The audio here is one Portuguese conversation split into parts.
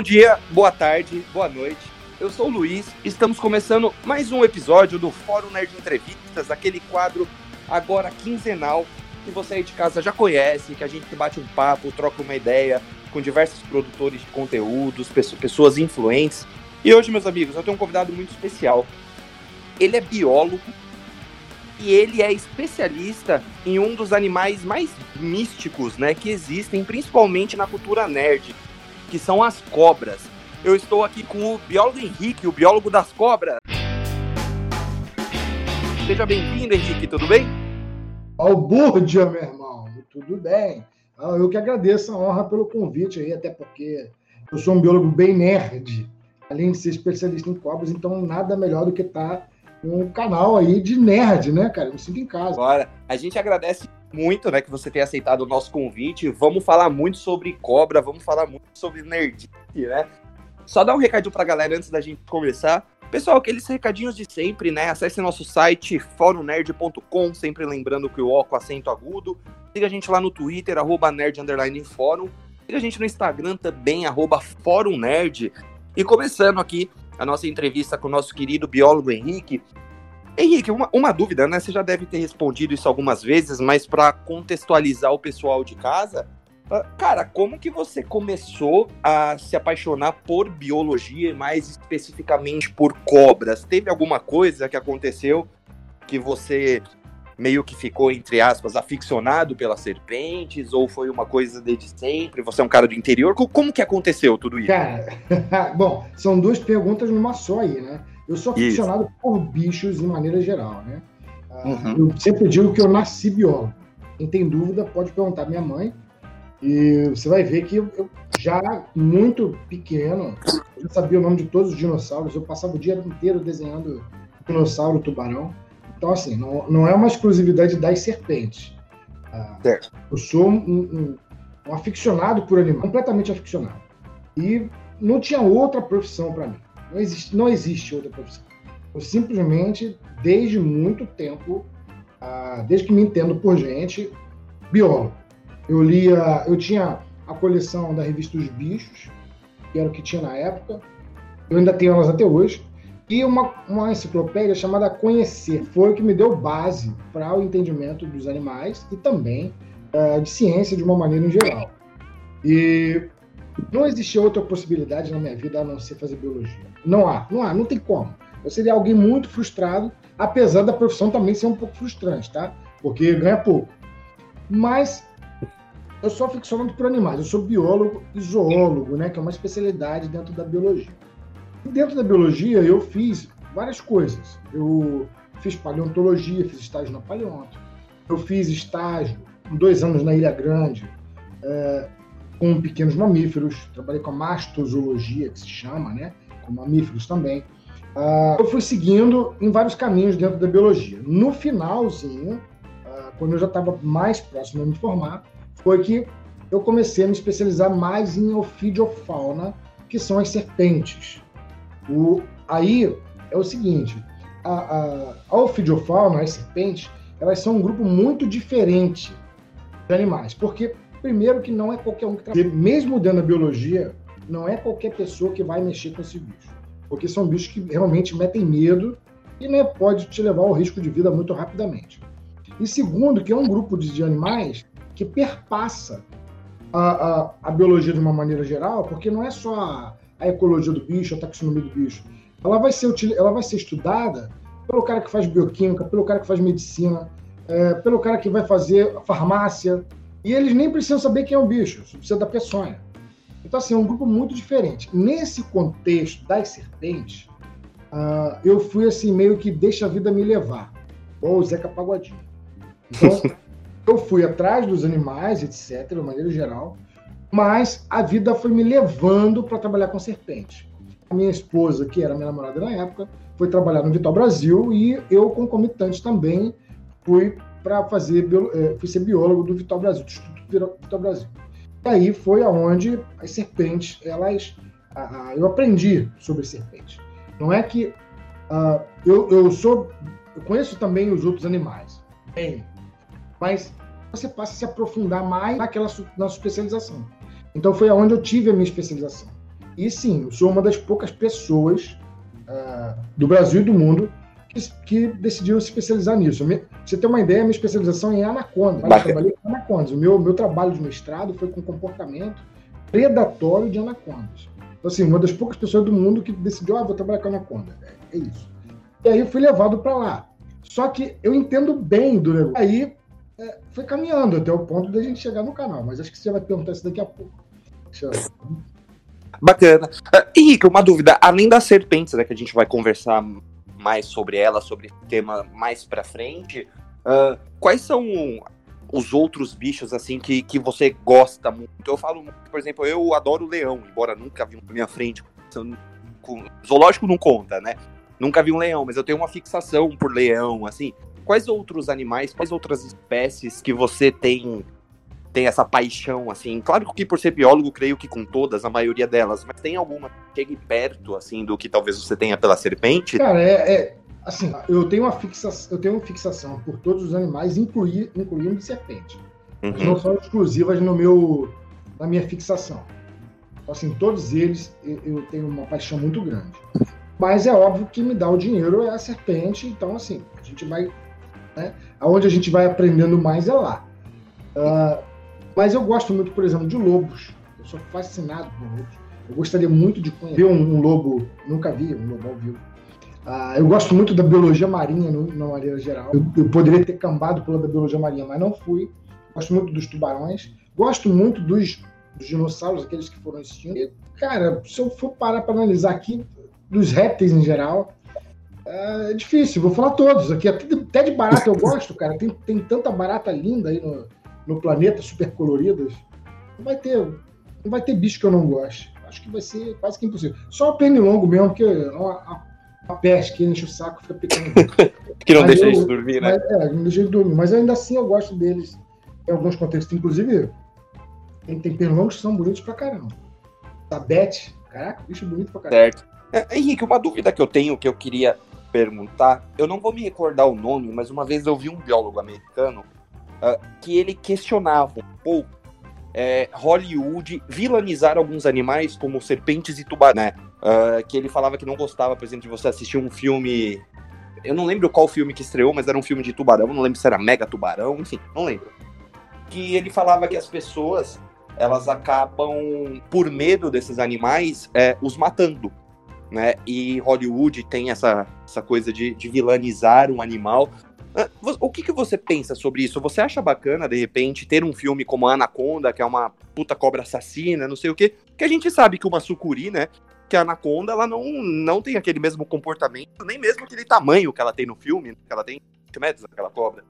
Bom dia, boa tarde, boa noite. Eu sou o Luiz, estamos começando mais um episódio do Fórum Nerd Entrevistas, aquele quadro agora quinzenal que você aí de casa já conhece, que a gente bate um papo, troca uma ideia com diversos produtores de conteúdos, pessoas influentes. E hoje, meus amigos, eu tenho um convidado muito especial. Ele é biólogo e ele é especialista em um dos animais mais místicos, né, que existem, principalmente na cultura nerd, que são as cobras. Eu estou aqui com o biólogo Henrique, o biólogo das cobras. Seja bem-vindo, Henrique, tudo bem? Albúrdia, meu irmão, tudo bem. Ah, eu que agradeço a honra pelo convite aí, até porque eu sou um biólogo bem nerd, além de ser especialista em cobras, então nada melhor do que estar tá um canal aí de nerd, né, cara? Eu me sinto em casa. Agora, a gente agradece muito, né, que você tenha aceitado o nosso convite. Vamos falar muito sobre cobra, vamos falar muito sobre nerd, né? Só dar um recadinho pra galera antes da gente começar. Pessoal, aqueles recadinhos de sempre, né? Acesse nosso site forumnerd.com, sempre lembrando que o O com acento agudo. Siga a gente lá no Twitter, arroba nerd. Siga a gente no Instagram também, arroba fórum nerd. E começando aqui a nossa entrevista com o nosso querido biólogo Henrique. Henrique, uma, uma dúvida, né? Você já deve ter respondido isso algumas vezes, mas para contextualizar o pessoal de casa, ah, cara, como que você começou a se apaixonar por biologia e mais especificamente por cobras? Teve alguma coisa que aconteceu que você meio que ficou, entre aspas, aficionado pelas serpentes? Ou foi uma coisa desde sempre? Você é um cara do interior? Como que aconteceu tudo isso? Cara, bom, são duas perguntas numa só aí, né? Eu sou aficionado isso. por bichos de maneira geral, né? Uhum. Eu sempre digo que eu nasci biólogo. Quem tem dúvida pode perguntar à minha mãe. E você vai ver que eu, já muito pequeno, eu já sabia o nome de todos os dinossauros. Eu passava o dia inteiro desenhando dinossauro, tubarão. Então, assim, não, não é uma exclusividade das serpentes. Ah, eu sou um, um, um, aficionado por animais, completamente aficionado. E não tinha outra profissão para mim. Não existe, não existe outra profissão. Eu simplesmente, desde muito tempo, ah, desde que me entendo por gente, biólogo. Eu lia, eu tinha a coleção da revista Os Bichos, que era o que tinha na época. Eu ainda tenho elas até hoje e uma, uma enciclopédia chamada Conhecer. Foi o que me deu base para o entendimento dos animais e também uh, de ciência de uma maneira em geral. E não existia outra possibilidade na minha vida a não ser fazer biologia. Não há, não há, não tem como. Eu seria alguém muito frustrado, apesar da profissão também ser um pouco frustrante, tá? Porque ganha pouco. Mas eu sou aficionado por animais, eu sou biólogo e zoólogo, né? Que é uma especialidade dentro da biologia. Dentro da biologia, eu fiz várias coisas. Eu fiz paleontologia, fiz estágio na paleonto. Eu fiz estágio dois anos na Ilha Grande é, com pequenos mamíferos. Trabalhei com a mastozoologia, que se chama, né? Com mamíferos também. Uh, eu fui seguindo em vários caminhos dentro da biologia. No finalzinho, uh, quando eu já estava mais próximo de me formar, foi que eu comecei a me especializar mais em ofidiofauna, que são as serpentes. O, aí é o seguinte: a, a, a ofidiofauna, as serpentes, elas são um grupo muito diferente de animais, porque primeiro que não é qualquer um que trabalha, mesmo dentro da biologia, não é qualquer pessoa que vai mexer com esses bichos, porque são bichos que realmente metem medo e né, pode te levar ao risco de vida muito rapidamente. E segundo, que é um grupo de, de animais que perpassa a, a, a, biologia de uma maneira geral, porque não é só a, a ecologia do bicho, a taxonomia do bicho. Ela vai ser, ela vai ser estudada pelo cara que faz bioquímica, pelo cara que faz medicina, é, pelo cara que vai fazer farmácia. E eles nem precisam saber quem é o bicho, precisa da peçonha. Então, assim, é um grupo muito diferente. Nesse contexto das serpentes, uh, eu fui assim, meio que deixa a vida me levar, ou o Zeca Pagodinho. Então, eu fui atrás dos animais, etc., de maneira geral, mas a vida foi me levando para trabalhar com serpente. A minha esposa, que era minha namorada na época, foi trabalhar no Vital Brasil e eu, concomitante também, fui para fazer, eh, fui ser biólogo do Vital Brasil, do Instituto Vital Brasil. E aí foi aonde as serpentes, elas, eu aprendi sobre serpentes. Não é que uh, eu, eu sou, eu conheço também os outros animais, bem, mas você passa a se aprofundar mais naquela na especialização. Então foi aonde eu tive a minha especialização. E sim, eu sou uma das poucas pessoas uh, do Brasil e do mundo que, que decidiram se especializar nisso. Me, você tem uma ideia, minha especialização é em anaconda. Eu trabalhei com anacondas. O meu, meu trabalho de mestrado foi com comportamento predatório de anacondas. Então, assim, uma das poucas pessoas do mundo que decidiu, ah, vou trabalhar com anaconda. É, é isso. E aí eu fui levado para lá. Só que eu entendo bem do negócio. Aí é, foi caminhando até o ponto da gente chegar no canal, mas acho que você vai perguntar isso daqui a pouco. Bacana. Uh, Henrique, uma dúvida. Além das serpentes, né, que a gente vai conversar mais sobre ela, sobre o tema mais pra frente, uh, quais são os outros bichos, assim, que, que você gosta muito? Eu falo, por exemplo, eu adoro leão, embora nunca vi um na minha frente. Zoológico não conta, né? Nunca vi um leão, mas eu tenho uma fixação por leão, assim. Quais outros animais, quais outras espécies que você tem tem essa paixão, assim? Claro que por ser biólogo, creio que com todas, a maioria delas, mas tem alguma que chegue perto, assim, do que talvez você tenha pela serpente? Cara, é, é assim, eu tenho uma fixação, eu tenho uma fixação por todos os animais, incluir, incluindo serpente. Uhum. Mas não são exclusivas no meu, na minha fixação. Assim, todos eles eu tenho uma paixão muito grande. Mas é óbvio que me dá o dinheiro é a serpente, então assim, a gente vai. Né, aonde a gente vai aprendendo mais é lá. Uh, mas eu gosto muito, por exemplo, de lobos. Eu sou fascinado por lobos. Eu gostaria muito de conhecer um, um lobo, nunca vi um lobo ao vivo. Uh, eu gosto muito da biologia marinha, no, na maneira geral. Eu, eu, poderia ter cambado pela biologia marinha, mas não fui. Gosto muito dos tubarões. Gosto muito dos, dos dinossauros, aqueles que foram extintos. Cara, se eu for parar para analisar aqui, dos répteis em geral, é difícil. Vou falar todos aqui. Até de barata eu gosto, cara. Tem, tem tanta barata linda aí no, no planeta, super coloridas. Não vai ter, não vai ter bicho que eu não goste. Acho que vai ser quase que impossível. Só o pernilongo mesmo, porque a, a, a peste enche o saco fica pequeno. que não mas deixa eu, de dormir, né? Mas, é, não deixa de dormir. Mas ainda assim eu gosto deles em alguns contextos. Inclusive, tem, tem pernilongos que são bonitos pra caramba. Sabete, caraca, bicho bonito pra caramba. Certo. É, Henrique, uma dúvida que eu tenho, que eu queria perguntar, eu não vou me recordar o nome, mas uma vez eu vi um biólogo americano uh, que ele questionava um pouco é, Hollywood vilanizar alguns animais como serpentes e tubarões, né? Uh, que ele falava que não gostava, por exemplo, de você assistir um filme. Eu não lembro qual filme que estreou, mas era um filme de tubarão, não lembro se era Mega Tubarão, enfim, não lembro. Que ele falava que as pessoas elas acabam, por medo desses animais, é, os matando né? E Hollywood tem essa, essa coisa de, de vilanizar um animal. Ah, o que, que você pensa sobre isso? Você acha bacana, de repente, ter um filme como Anaconda, que é uma puta cobra assassina, não sei o quê? Que a gente sabe que uma sucuri, né? Que a Anaconda, ela não, não tem aquele mesmo comportamento, nem mesmo aquele tamanho que ela tem no filme, que ela tem 20 metros, aquela cobra,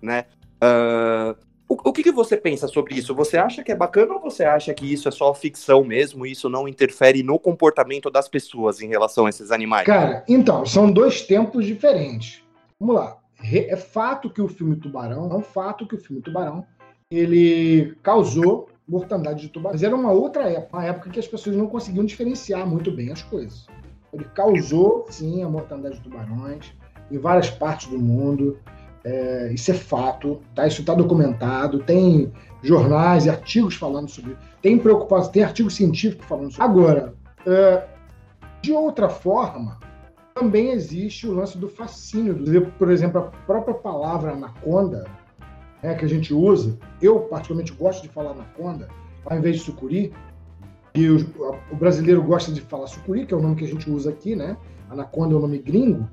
né? Uh, o, o que, que, você pensa sobre isso? Você acha que é bacana ou você acha que isso é só ficção mesmo e isso não interfere no comportamento das pessoas em relação a esses animais? Cara, então, são dois tempos diferentes. Vamos lá. É fato que o filme Tubarão, é um fato que o filme Tubarão, ele causou mortandade de tubarão. Mas era uma outra época, uma época que as pessoas não conseguiam diferenciar muito bem as coisas. Ele causou, sim, a mortandade de tubarões em várias partes do mundo. É, isso é fato, tá? Isso está documentado, tem jornais e artigos falando sobre tem preocupação, tem artigo científico falando sobre. Agora, é, de outra forma, também existe o lance do fascínio. Por exemplo, a própria palavra anaconda, né, que a gente usa, eu particularmente gosto de falar anaconda, ao invés de sucuri, e o, o, brasileiro gosta de falar sucuri, que é o nome que a gente usa aqui, né? Anaconda é o nome gringo.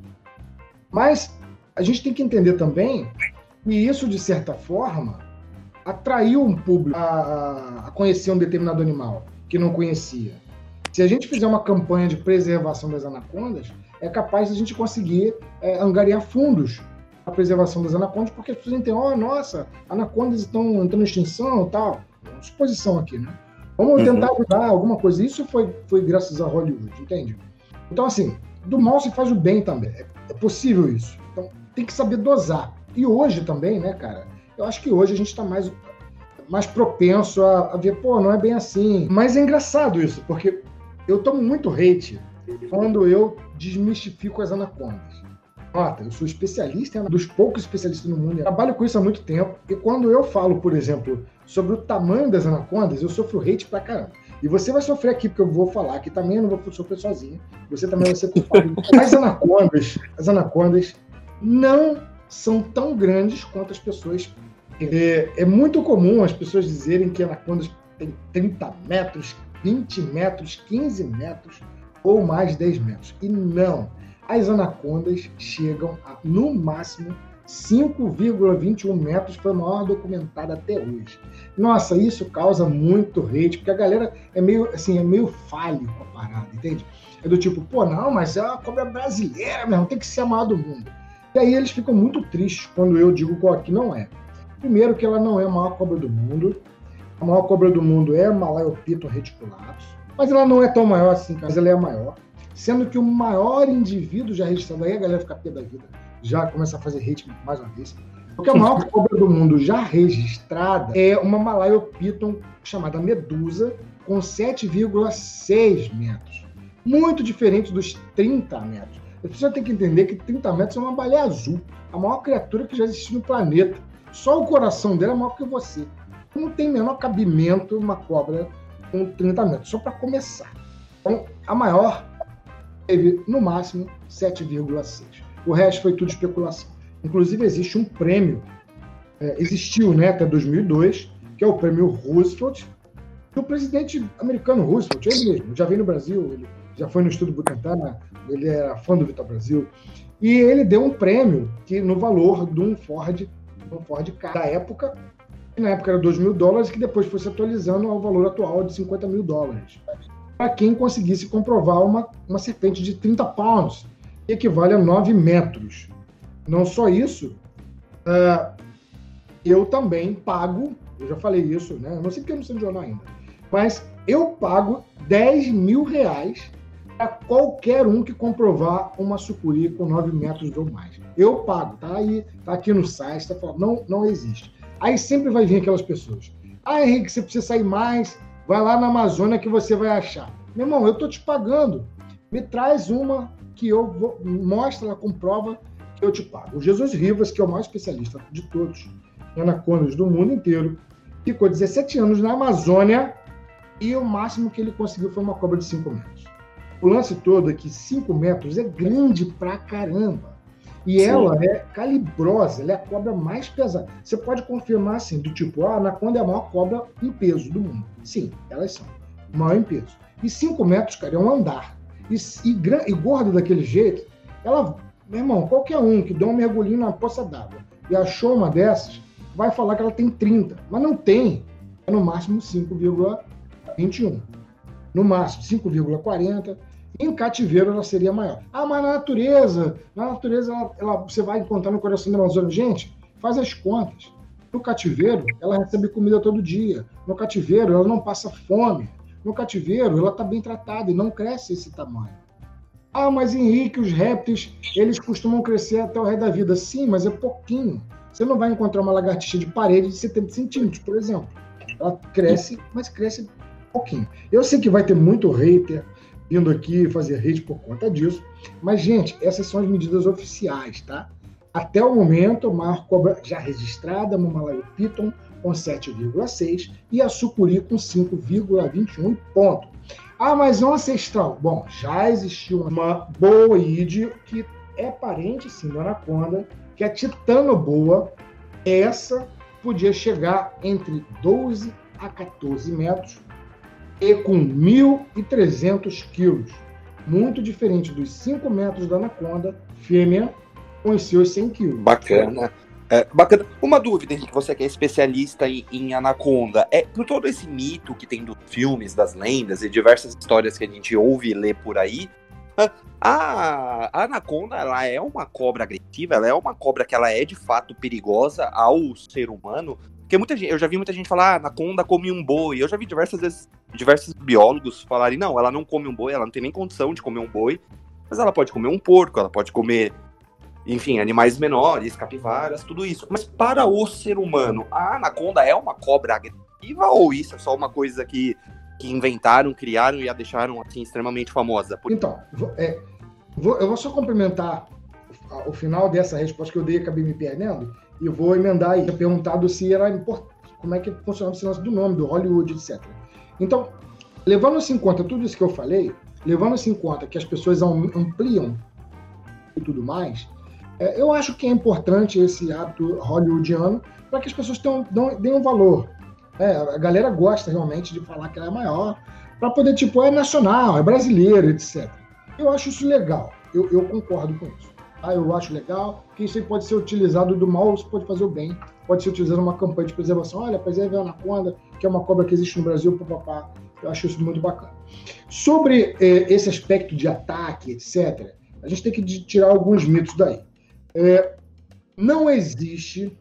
Mas a gente tem que entender também que isso, de certa forma, atraiu um público a, a conhecer um determinado animal que não conhecia. Se a gente fizer uma campanha de preservação das anacondas, é capaz de a gente conseguir é, angariar fundos para a preservação das anacondas, porque as pessoas entendem, oh, nossa, anacondas estão entrando em extinção e tal. É uma suposição aqui, né? Vamos uhum. tentar ajudar alguma coisa. Isso foi, foi graças a Hollywood, entende? Então, assim, do mal se faz o bem também. É, é possível isso. Então, tem que saber dosar. E hoje também, né, cara? Eu acho que hoje a gente está mais, mais propenso a, a, ver, pô, não é bem assim. Mas é engraçado isso, porque eu tomo muito hate quando eu desmistifico as anacondas. Nota, eu sou especialista, é um dos poucos especialistas no mundo. Eu trabalho com isso há muito tempo. E quando eu falo, por exemplo, sobre o tamanho das anacondas, eu sofro hate pra caramba. E você vai sofrer aqui, porque eu vou falar que também eu não vou sofrer sozinho. Você também vai ser culpado. as anacondas, as anacondas não são tão grandes quanto as pessoas. É, é muito comum as pessoas dizerem que anacondas têm 30 metros, 20 metros, 15 metros ou mais 10 metros. E não. As anacondas chegam a, no máximo, 5,21 metros, foi a maior documentada até hoje. Nossa, isso causa muito hate, porque a galera é meio, assim, é meio falho com a parada, entende? É do tipo, pô, não, mas é uma cobra brasileira mesmo, tem que ser a maior do mundo. E aí eles ficam muito tristes quando eu digo que não é. Primeiro que ela não é a maior cobra do mundo. A maior cobra do mundo é a reticulatus. Mas ela não é tão maior assim, mas ela é a maior. Sendo que o maior indivíduo já registrado aí, a galera fica pé da vida, já começa a fazer hate mais uma vez. Porque a maior cobra do mundo já registrada é uma Malaiopiton chamada Medusa, com 7,6 metros. Muito diferente dos 30 metros. Pessoas têm que entender que 30 metros é uma baleia azul, a maior criatura que já existiu no planeta. Só o coração dela é maior que você. Não tem menor cabimento uma cobra com 30 metros, só para começar. Então, a maior teve, no máximo, 7,6. O resto foi tudo especulação. Inclusive, existe um prêmio, é, existiu né, até 2002, que é o prêmio Roosevelt, do presidente americano Roosevelt, ele mesmo, já veio no Brasil, ele já foi no Estudo Butantan, ele era fã do Vitor Brasil, e ele deu um prêmio que no valor de um Ford, um Ford Ka da época, na época era 2 mil dólares, que depois foi se atualizando ao valor atual de 50 mil dólares. Para quem conseguisse comprovar uma, uma serpente de 30 pounds, que equivale a 9 metros. Não só isso, uh, eu também pago, eu já falei isso, né? Não sei porque eu não sei de jornal ainda, mas eu pago 10 mil reais para qualquer um que comprovar uma sucuri com 9 metros ou mais. Eu pago, tá aí, tá aqui no site, tá falando, não, não existe. Aí sempre vai vir aquelas pessoas. Ah, Henrique, você precisa sair mais, vai lá na Amazônia que você vai achar. Meu irmão, eu tô te pagando. Me traz uma que eu vou, mostra, comprova que eu te pago. O Jesus Rivas, que é o maior especialista de todos anacondas do mundo inteiro, ficou 17 anos na Amazônia e o máximo que ele conseguiu foi uma cobra de 5 metros. O lance todo é que 5 metros é grande pra caramba. E Sim. ela é calibrosa, ela é a cobra mais pesada. Você pode confirmar assim, do tipo, ah, a anaconda é a maior cobra em peso do mundo. Sim, elas são. Maior em peso. E 5 metros, cara, é um andar. E, e, e gorda daquele jeito, ela, meu irmão, qualquer um que dá um mergulhinho na poça d'água e achou uma dessas, vai falar que ela tem 30. Mas não tem. É no máximo 5,21. No máximo 5,40 em cativeiro ela seria maior. Ah, mas na natureza, na natureza ela, ela, você vai encontrar no coração da Amazônia. Gente, faz as contas. No cativeiro, ela recebe comida todo dia. No cativeiro, ela não passa fome. No cativeiro, ela está bem tratada e não cresce esse tamanho. Ah, mas Henrique, os répteis, eles costumam crescer até o resto da vida. Sim, mas é pouquinho. Você não vai encontrar uma lagartixa de parede de 70 centímetros, por exemplo. Ela cresce, mas cresce pouquinho. Eu sei que vai ter muito hater, vindo aqui fazer rede por conta disso. Mas, gente, essas são as medidas oficiais, tá? Até o momento, a maior cobra já registrada, Mamalaio Piton, com 7,6 e a sucuri com 5,21 ponto. Ah, mas não ancestral. Bom, já existiu uma boide que é parente, sim, da anaconda, que é titanoboa. Essa podia chegar entre 12 a 14 metros e com 1.300 quilos, muito diferente dos 5 metros da anaconda fêmea com os seus 100 quilos. Bacana. É, bacana. Uma dúvida, Henrique, você que é especialista em, em, anaconda, é por todo esse mito que tem dos filmes, das lendas e diversas histórias que a gente ouve e lê por aí, a, a anaconda ela é uma cobra agressiva, ela é uma cobra que ela é de fato perigosa ao ser humano. Porque muita gente, eu já vi muita gente falar, ah, anaconda come um boi. Eu já vi diversas vezes diversos biólogos falarem, não, ela não come um boi, ela não tem nem condição de comer um boi, mas ela pode comer um porco, ela pode comer, enfim, animais menores, capivaras, tudo isso. Mas para o ser humano, a anaconda é uma cobra agressiva ou isso é só uma coisa que, que inventaram, criaram e a deixaram assim extremamente famosa? Então, é, vou, eu vou só complementar o final dessa resposta que eu dei, acabei me perdendo, e vou emendar e perguntado se era importante, como é que funcionava esse lance do nome, do Hollywood, etc. Então, Levando-se em conta tudo isso que eu falei, levando-se em conta que as pessoas ampliam e tudo mais, é, eu acho que é importante esse hábito hollywoodiano para que as pessoas tenham, deem um valor. É, a galera gosta realmente de falar que ela é maior, para poder, tipo, é nacional, é brasileiro, etc. Eu acho isso legal, eu, eu concordo com isso. Ah, eu acho legal, que isso aí pode ser utilizado do mal, isso pode fazer o bem. Pode ser utilizado numa campanha de preservação. Olha, preserve a anaconda, que é uma cobra que existe no Brasil, papapá. Eu acho isso muito bacana. Sobre eh, esse aspecto de ataque, etc., a gente tem que tirar alguns mitos daí. É, não existe.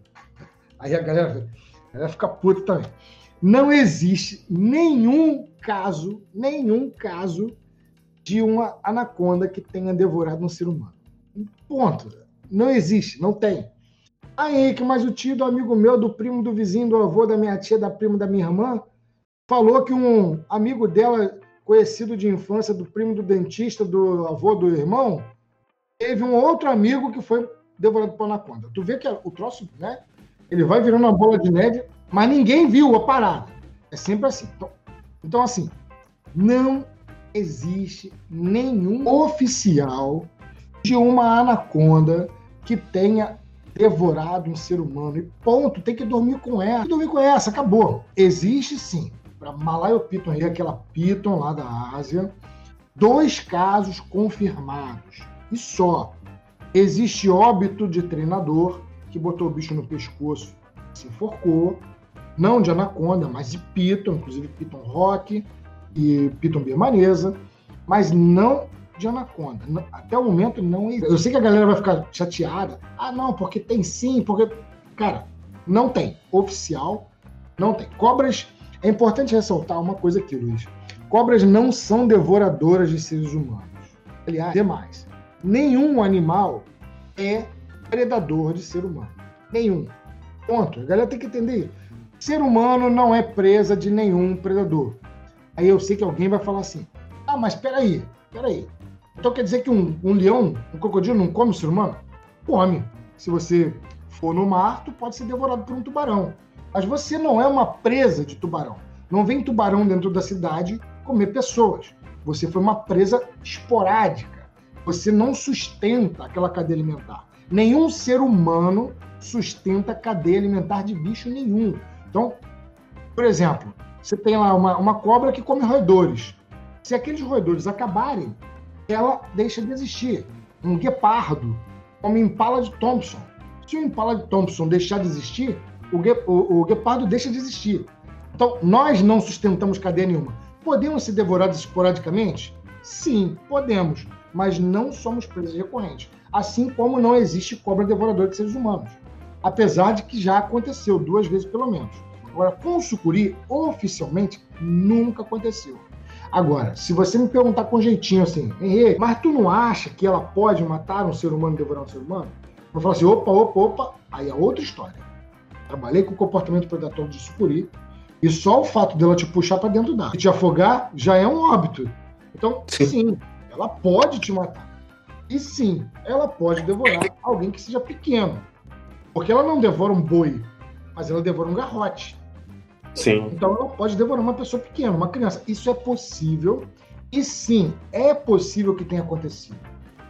Aí a galera, a galera fica puta também. Não existe nenhum caso, nenhum caso de uma anaconda que tenha devorado um ser humano. Ponto. Não existe, não tem. Aí, que mais o tio do amigo meu, do primo do vizinho, do avô da minha tia, da prima da minha irmã, falou que um amigo dela, conhecido de infância, do primo do dentista, do avô do irmão, teve um outro amigo que foi devorado por anaconda. Tu vê que o troço, né? Ele vai virando uma bola de neve, mas ninguém viu a parada. É sempre assim. Então, então assim, não existe nenhum oficial de uma anaconda que tenha devorado um ser humano. E ponto, tem que dormir com ela. Tem que dormir com essa, acabou. Existe sim para Malayopiton, aquela piton lá da Ásia, dois casos confirmados. E só. Existe óbito de treinador que botou o bicho no pescoço, se enforcou, não de anaconda, mas de piton, inclusive piton rock e piton birmanesa, mas não de anaconda. Até o momento não existe. Eu sei que a galera vai ficar chateada. Ah, não, porque tem sim, porque. Cara, não tem. Oficial, não tem. Cobras é importante ressaltar uma coisa aqui, Luiz. Cobras não são devoradoras de seres humanos. Aliás, demais. Nenhum animal é predador de ser humano. Nenhum. Ponto. A galera tem que entender. Ser humano não é presa de nenhum predador. Aí eu sei que alguém vai falar assim: ah, mas peraí, peraí. Então quer dizer que um, um leão, um crocodilo não come o ser humano? Come. Se você for no mar, tu pode ser devorado por um tubarão. Mas você não é uma presa de tubarão. Não vem tubarão dentro da cidade comer pessoas. Você foi uma presa esporádica. Você não sustenta aquela cadeia alimentar. Nenhum ser humano sustenta cadeia alimentar de bicho nenhum. Então, por exemplo, você tem lá uma, uma cobra que come roedores. Se aqueles roedores acabarem, ela deixa de existir. Um guepardo come impala de Thompson. Se o impala de Thompson deixar de existir, o, o, o guepardo deixa de existir. Então, nós não sustentamos cadeia nenhuma. Podemos ser devorados esporadicamente? Sim, podemos, mas não somos presas recorrentes. Assim como não existe cobra devoradora de seres humanos. Apesar de que já aconteceu, duas vezes pelo menos. Agora, com o sucuri, oficialmente, nunca aconteceu. Agora, se você me perguntar com jeitinho assim, Henrique, mas tu não acha que ela pode matar um ser humano e devorar um ser humano? Eu vou falar assim, opa, opa, opa, aí é outra história. Trabalhei com comportamento predatório de sucuri. E só o fato dela te puxar para dentro d'água e te afogar já é um óbito. Então, sim. sim, ela pode te matar. E sim, ela pode devorar alguém que seja pequeno. Porque ela não devora um boi, mas ela devora um garrote. Sim. Então ela pode devorar uma pessoa pequena, uma criança. Isso é possível. E sim, é possível que tenha acontecido.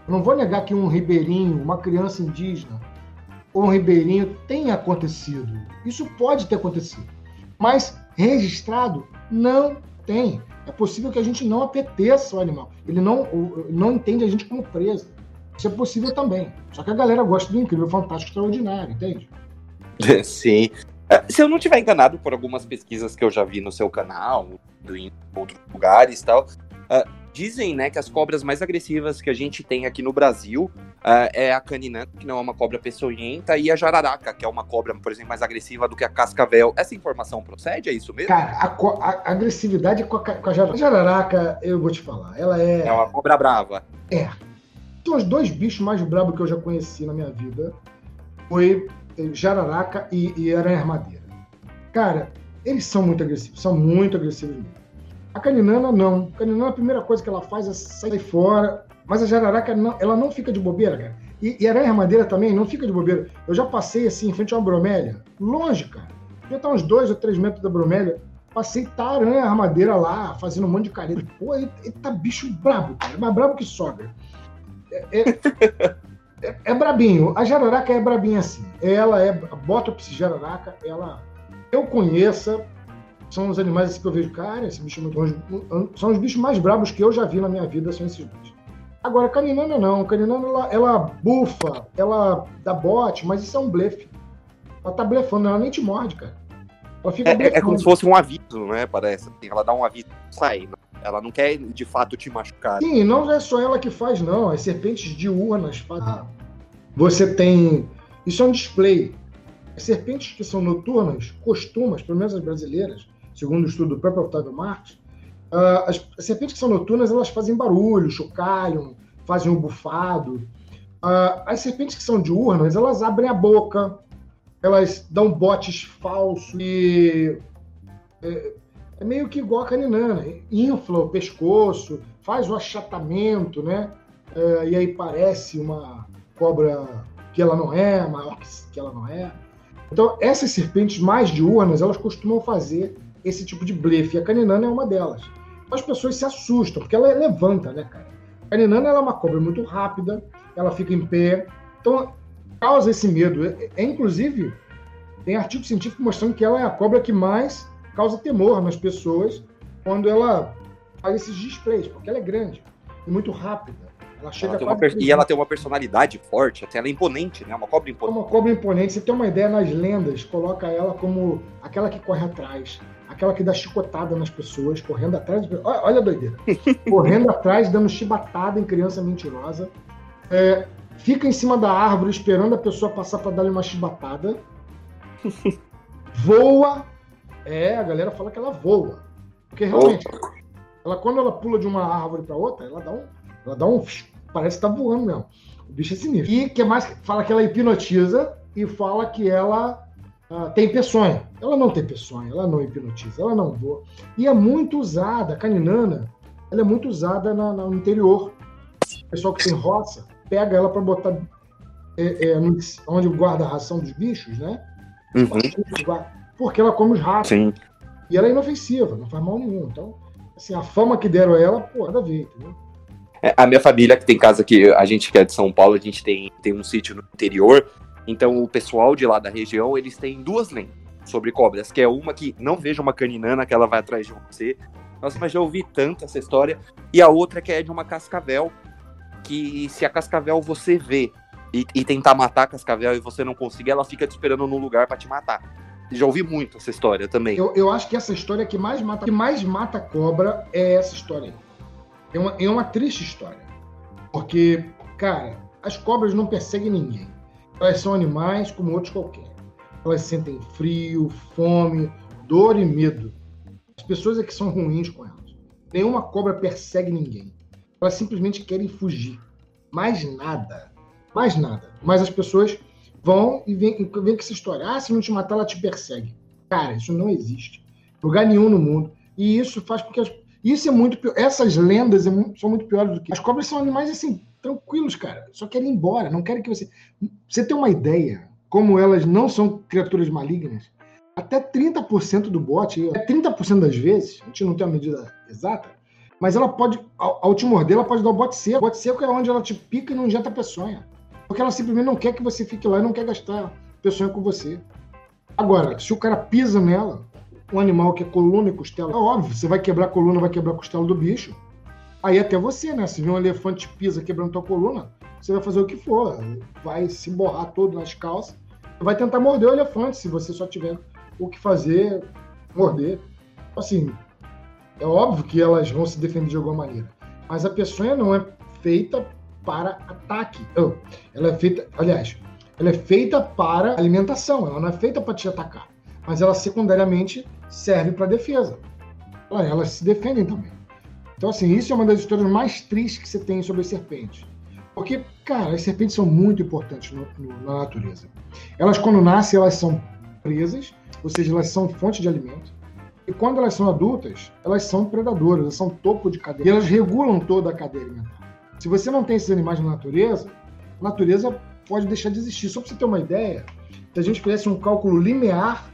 Eu não vou negar que um ribeirinho, uma criança indígena, ou um ribeirinho tenha acontecido. Isso pode ter acontecido. Mas registrado não tem. É possível que a gente não apeteça o animal. Ele não, não entende a gente como presa. Isso é possível também. Só que a galera gosta do incrível, fantástico, extraordinário, entende? Sim. É, se eu não tiver enganado por algumas pesquisas que eu já vi no seu canal, em outros lugares e tal, uh, Dizem, né, que as cobras mais agressivas que a gente tem aqui no Brasil uh, é a caninã, que não é uma cobra peçonhenta, e a jararaca, que é uma cobra, por exemplo, mais agressiva do que a cascavel. Essa informação procede? É isso mesmo? Cara, a, a, agressividade com a, com a jararaca, a jararaca, eu vou te falar, ela é... É uma cobra brava. É. São os dois bichos mais bravos que eu já conheci na minha vida. Foi jararaca e, e aranha armadeira. Cara, eles são muito agressivos, são muito agressivos mesmo. A caninana não. A caninana, a primeira coisa que ela faz é sair fora. Mas a jararaca, não, ela não fica de bobeira, cara. E, e aranha madeira também não fica de bobeira. Eu já passei assim, em frente a uma bromélia, longe, cara. Já tá uns dois ou três metros da bromélia. Passei taranha armadeira lá, fazendo um monte de careta. Pô, ele, ele tá bicho brabo, cara. Mais brabo que sogra. É, é, brabinho. A jararaca é brabinha assim. Ela é. A Botops jararaca, ela. Eu conheça. São os animais assim que eu vejo, cara, esse bicho é muito longe. São os bichos mais brabos que eu já vi na minha vida, são esses bichos. Agora, caninana não. Caninana, ela, ela bufa, ela dá bote, mas isso é um blefe. Ela tá blefando, ela nem te morde, cara. Ela fica é, é como se fosse um aviso, né? Parece. Assim, ela dá um aviso, sai. Né? Ela não quer, de fato, te machucar. Sim, não é só ela que faz, não. As serpentes diurnas fazem. Ah. Você tem. Isso é um display. As serpentes que são noturnas costumam, pelo menos as brasileiras, segundo o estudo do próprio Otávio Marques, uh, as, as, serpentes que são noturnas elas fazem barulho, chocalham, fazem um bufado. Uh, as serpentes que são diurnas, elas abrem a boca, elas dão botes falsos e é, é meio que igual a caninana, infla o pescoço, faz o achatamento, né? É, e aí parece uma cobra que ela não é, maior que ela não é. Então, essas serpentes mais diurnas, elas costumam fazer esse tipo de blefe. A caninana é uma delas. Então, as pessoas se assustam, porque ela levanta, né, cara? A caninana ela é uma cobra muito rápida, ela fica em pé. Então, causa esse medo. É, é, inclusive, tem artigo científico mostrando que ela é a cobra que mais causa temor nas pessoas quando ela faz esses displays, porque ela é grande e muito rápida. Ela chega ela per... E ela tem uma personalidade forte, até ela é imponente, né? Uma cobra imponente. É uma cobra imponente. Você tem uma ideia nas lendas, coloca ela como aquela que corre atrás, aquela que dá chicotada nas pessoas, correndo atrás. Olha, olha a doideira. correndo atrás, dando chibatada em criança mentirosa. É, fica em cima da árvore esperando a pessoa passar para dar-lhe uma chibatada. voa. É, a galera fala que ela voa. Porque realmente, ela, quando ela pula de uma árvore para outra, ela dá um. Ela dá um. Parece que tá voando mesmo. O bicho é sinistro. E que mais? Fala que ela hipnotiza e fala que ela uh, tem peçonha. Ela não tem peçonha, ela não hipnotiza, ela não voa. E é muito usada, a caninana, ela é muito usada na, no interior. O pessoal que tem roça pega ela para botar é, é, onde guarda a ração dos bichos, né? Uhum. Porque ela come os ratos. Sim. E ela é inofensiva, não faz mal nenhum. Então, assim, a fama que deram a ela, pô, nada a ver, entendeu? É, a minha família, que tem casa aqui, a gente que é de São Paulo, a gente tem, tem um sítio no interior. Então, o pessoal de lá da região, eles têm duas lendas sobre cobras, que é uma que não veja uma caninana, que ela vai atrás de você. Nossa, mas já ouvi tanto essa história. E a outra que é de uma cascavel, que se a cascavel você vê e, e, tentar matar a cascavel e você não conseguir, ela fica te esperando no lugar para te matar. Já ouvi muito essa história também. Eu, eu acho que essa história que mais mata, que mais mata cobra é essa história. É uma, é uma triste história. Porque, cara, as cobras não perseguem ninguém. Elas são animais como outros qualquer. Elas sentem frio, fome, dor e medo. As pessoas é que são ruins com elas. Nenhuma cobra persegue ninguém. Elas simplesmente querem fugir. Mais nada. Mais nada. Mas as pessoas vão e vêm, vêm com essa história. Ah, se não te matar, ela te persegue. Cara, isso não existe. Lugar nenhum no mundo. E isso faz com que as. Isso é muito pior. Essas lendas são muito piores do que. As cobras são animais assim, tranquilos, cara. Só querem ir embora. Não querem que você. Você tem uma ideia como elas não são criaturas malignas? Até 30% do bote, até 30% das vezes, a gente não tem a medida exata, mas ela pode, ao, ao te morder, ela pode dar o bote seco. O bote seco é onde ela te pica e não injeta peçonha. Porque ela simplesmente não quer que você fique lá e não quer gastar peçonha com você. Agora, se o cara pisa nela, um animal que é coluna e costela, é óbvio, você vai quebrar a coluna, vai quebrar a costela do bicho. Aí até você, né? Se vir um elefante pisa quebrando tua coluna, você vai fazer o que for. Vai se borrar todo nas calças. Vai tentar morder o elefante, se você só tiver o que fazer, morder. Assim, é óbvio que elas vão se defender de alguma maneira. Mas a peçonha não é feita para ataque. Ela é feita, aliás, ela é feita para alimentação, ela não é feita para te atacar. Mas ela secundariamente serve para defesa. Elas se defendem também. Então, assim, isso é uma das histórias mais tristes que você tem sobre as serpentes. Porque, cara, as serpentes são muito importantes no, no, na natureza. Elas, quando nascem, elas são presas, ou seja, elas são fonte de alimento. E quando elas são adultas, elas são predadoras, elas são topo de cadeia. E elas regulam toda a cadeia alimentar. Se você não tem esses animais na natureza, a natureza pode deixar de existir. Só para você ter uma ideia, se a gente fizesse um cálculo linear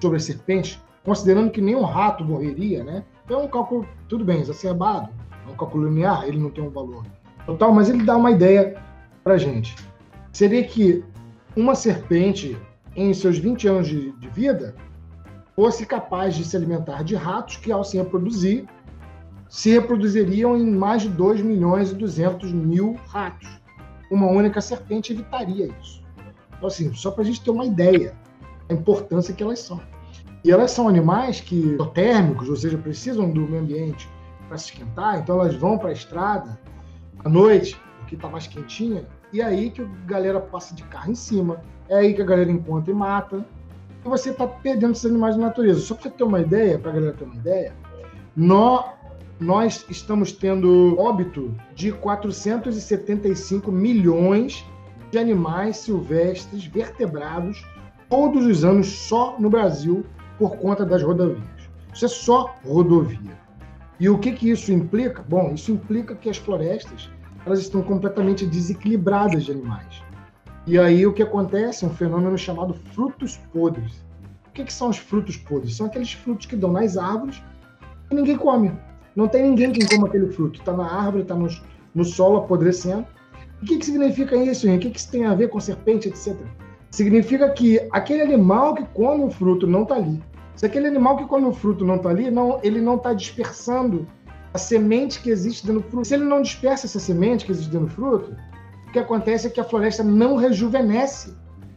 sobre as serpentes, considerando que nem um rato morreria, né? Então é um cálculo, tudo bem, exacerbado, é um cálculo linear, ele não tem um valor total, mas ele dá uma ideia para gente. Seria que uma serpente, em seus 20 anos de, de vida, fosse capaz de se alimentar de ratos que, ao se reproduzir, se reproduziriam em mais de 2 milhões e 200 mil ratos. Uma única serpente evitaria isso. Então, assim, só para a gente ter uma ideia da importância que elas são. E elas são animais que térmicos, ou seja, precisam do meio ambiente para se esquentar, então elas vão para a estrada à noite, porque está mais quentinha, e é aí que a galera passa de carro em cima, é aí que a galera encontra e mata, e você está perdendo esses animais da natureza. Só para você ter uma ideia, para a galera ter uma ideia, nós, nós estamos tendo óbito de 475 milhões de animais silvestres vertebrados todos os anos só no Brasil por conta das rodovias. Isso é só rodovia. E o que, que isso implica? Bom, isso implica que as florestas elas estão completamente desequilibradas de animais. E aí o que acontece é um fenômeno chamado frutos podres. O que, que são os frutos podres? São aqueles frutos que dão nas árvores e ninguém come. Não tem ninguém que coma aquele fruto. Está na árvore, está no, no solo apodrecendo. O que, que significa isso, Henrique? O que, que isso tem a ver com serpente, etc? Significa que aquele animal que come o fruto não está ali. Se aquele animal que come o fruto não está ali, não, ele não está dispersando a semente que existe dentro do fruto. Se ele não dispersa essa semente que existe dentro do fruto, o que acontece é que a floresta não rejuvenesce,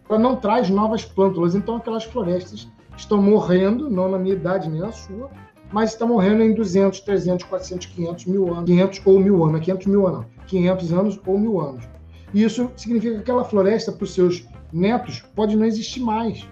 ela não traz novas plântulas. Então aquelas florestas estão morrendo, não na minha idade nem na sua, mas estão morrendo em 200, 300, 400, 500 mil anos. 500 ou mil anos, 500 mil anos, 500 anos ou mil anos. E isso significa que aquela floresta, para os seus netos, pode não existir mais.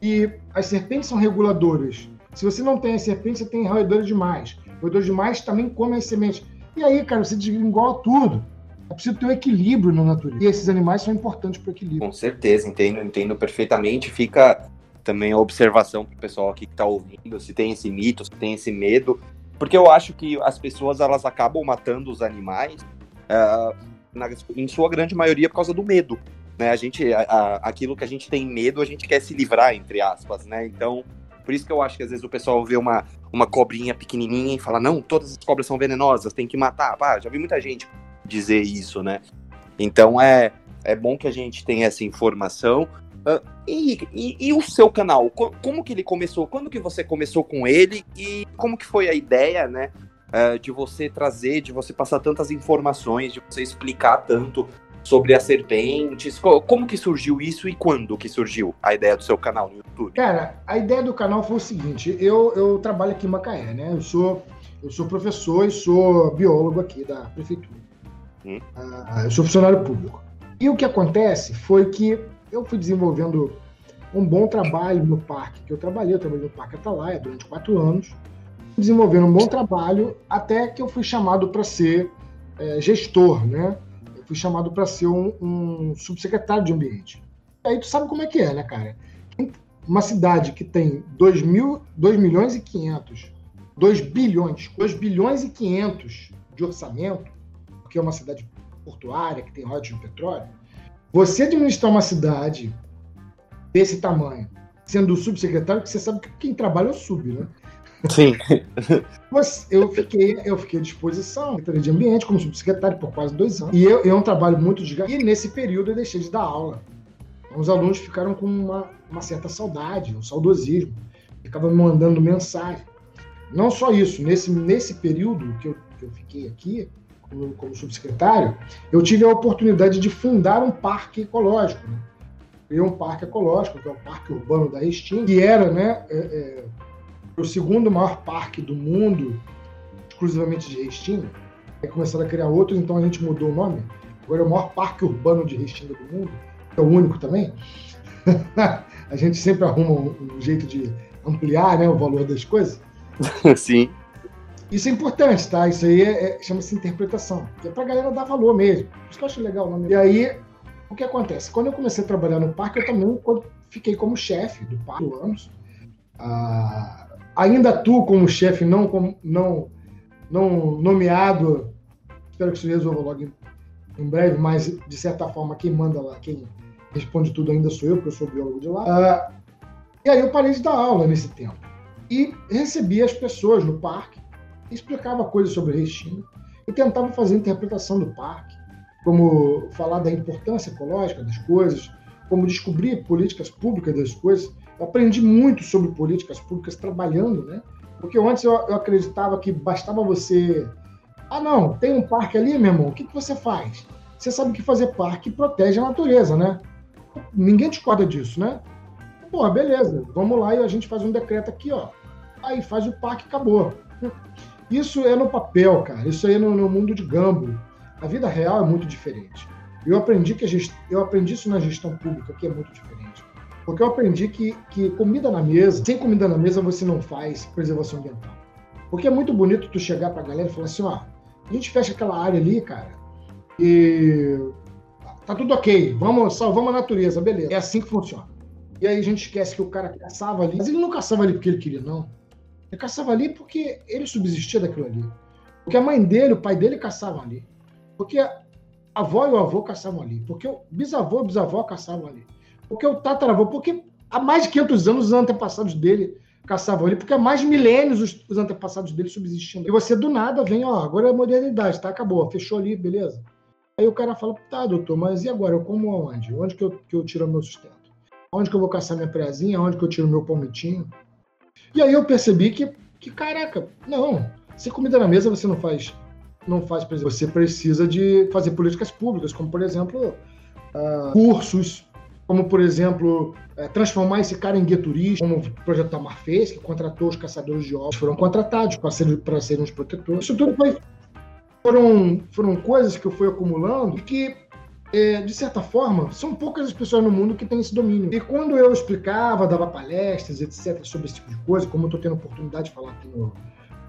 E as serpentes são reguladoras. Se você não tem as serpentes, você tem roedores demais. Roedores demais também comem as sementes. E aí, cara, você desgringola tudo. É preciso ter um equilíbrio na natureza. E esses animais são importantes para o equilíbrio. Com certeza, entendo, entendo perfeitamente. Fica também a observação para o pessoal aqui que está ouvindo, se tem esse mito, se tem esse medo. Porque eu acho que as pessoas elas acabam matando os animais, uh, na, em sua grande maioria, por causa do medo. Né? A gente, a, a, aquilo que a gente tem medo, a gente quer se livrar, entre aspas, né? Então, por isso que eu acho que às vezes o pessoal vê uma, uma cobrinha pequenininha e fala, não, todas as cobras são venenosas, tem que matar. Pá, já vi muita gente dizer isso, né? Então é, é bom que a gente tenha essa informação. Uh, e, e, e, o seu canal, como que ele começou? Quando que você começou com ele e como que foi a ideia, né? Uh, de você trazer, de você passar tantas informações, de você explicar tanto sobre as serpentes. Como que surgiu isso e quando que surgiu a ideia do seu canal no YouTube? Cara, a ideia do canal foi o seguinte: eu, eu trabalho aqui em Macaé, né? Eu sou, eu sou professor e sou biólogo aqui da prefeitura. Hum. Uh, eu sou funcionário público. E o que acontece foi que eu fui desenvolvendo um bom trabalho no parque que eu trabalhei. Eu trabalhei no Parque Atalaia durante quatro anos, desenvolvendo um bom trabalho até que eu fui chamado para ser é, gestor, né? Fui chamado para ser um, um, subsecretário de ambiente. Aí tu sabe como é que é, né, cara? Uma cidade que tem 2, mil, 2 milhões e 500, 2 bilhões, 2 bilhões e 500 de orçamento, porque é uma cidade portuária, que tem rodas de petróleo, você administrar uma cidade desse tamanho, sendo subsecretário, que você sabe que quem trabalha é o sub, né? Sim. Mas eu fiquei, eu fiquei à disposição, secretaria de ambiente, como subsecretário por quase dois anos. E eu, eu é um trabalho muito desgastante. E nesse período eu deixei de dar aula. Então, os alunos ficaram com uma, uma certa saudade, um saudosismo. Ficavam me mandando mensagem. Não só isso, nesse, nesse período que eu, que eu fiquei aqui, como, como, subsecretário, eu tive a oportunidade de fundar um parque ecológico. Né? Criei um parque ecológico, que é o Parque Urbano da Restinga, que era né, é, é, o segundo maior parque do mundo, exclusivamente de Restinga. Aí começaram a criar outros, então a gente mudou o nome. Agora é o maior parque urbano de Restinga do mundo, é o único também. a gente sempre arruma um, um, jeito de ampliar né, o valor das coisas. Sim. Isso é importante, tá? Isso aí é, é, chama-se interpretação. Que é pra galera dar valor mesmo. Por isso que eu acho legal o nome. E aí, o que acontece? Quando eu comecei a trabalhar no parque, eu também fiquei como chefe do parque anos. Ah, ainda tu, como chefe não, não, não nomeado, espero que isso resolva logo em, em, breve, mas de certa forma quem manda lá, quem responde tudo ainda sou eu, porque eu sou biólogo de lá. Uh, e aí eu parei de dar aula nesse tempo. e recebia as pessoas no parque, explicava coisas sobre Restinga e tentava fazer interpretação do parque, como falar da importância ecológica das coisas, como descobrir políticas públicas das coisas. Eu aprendi muito sobre políticas públicas trabalhando, né? Porque antes eu, eu acreditava que bastava você. Ah, não, tem um parque ali, meu irmão, o que, que você faz? Você sabe que fazer parque protege a natureza, né? Ninguém discorda disso, né? Pô, beleza, vamos lá e a gente faz um decreto aqui, ó. Aí faz o parque acabou. Isso é no papel, cara. Isso aí é no, no mundo de gambo. A vida real é muito diferente. Eu aprendi que gest... eu aprendi isso na gestão pública, que é muito diferente. Porque eu aprendi que, que comida na mesa, sem comida na mesa você não faz preservação ambiental. Porque é muito bonito tu chegar pra galera e falar assim, ó, a gente fecha aquela área ali, cara, e tá tudo ok, vamos, salvamos a natureza, beleza. É assim que funciona. E aí a gente esquece que o cara caçava ali, mas ele não caçava ali porque ele queria, não. Ele caçava ali porque ele subsistia daquilo ali. Porque a mãe dele, o pai dele caçavam ali. Porque a avó e o avô caçavam ali. Porque o bisavô e o bisavó caçavam ali. Porque o tataravô, porque há mais de 500 anos os antepassados dele caçavam ali, porque há mais de milênios os, os antepassados dele subsistindo. E você do nada vem, ó, agora é modernidade, tá? Acabou, fechou ali, beleza. Aí o cara fala, tá, doutor, mas e agora? Eu como aonde? Onde que eu, que eu tiro o meu sustento? Onde que eu vou caçar minha preazinha? Onde que eu tiro o meu palmitinho? E aí eu percebi que, que caraca, não. Se comida na mesa você não faz, não faz, por exemplo, você precisa de fazer políticas públicas, como por exemplo uh, cursos, como por exemplo uh, transformar esse cara em guia turista, como o projeto Tamar fez, que contratou os caçadores de ovos, foram contratados para serem, para serem os protetores. Isso tudo foi, foram, foram coisas que eu fui acumulando e que é, de certa forma, são poucas as pessoas no mundo que têm esse domínio. E quando eu explicava, dava palestras, etc., sobre esse tipo de coisa, como eu estou tendo oportunidade de falar aqui no,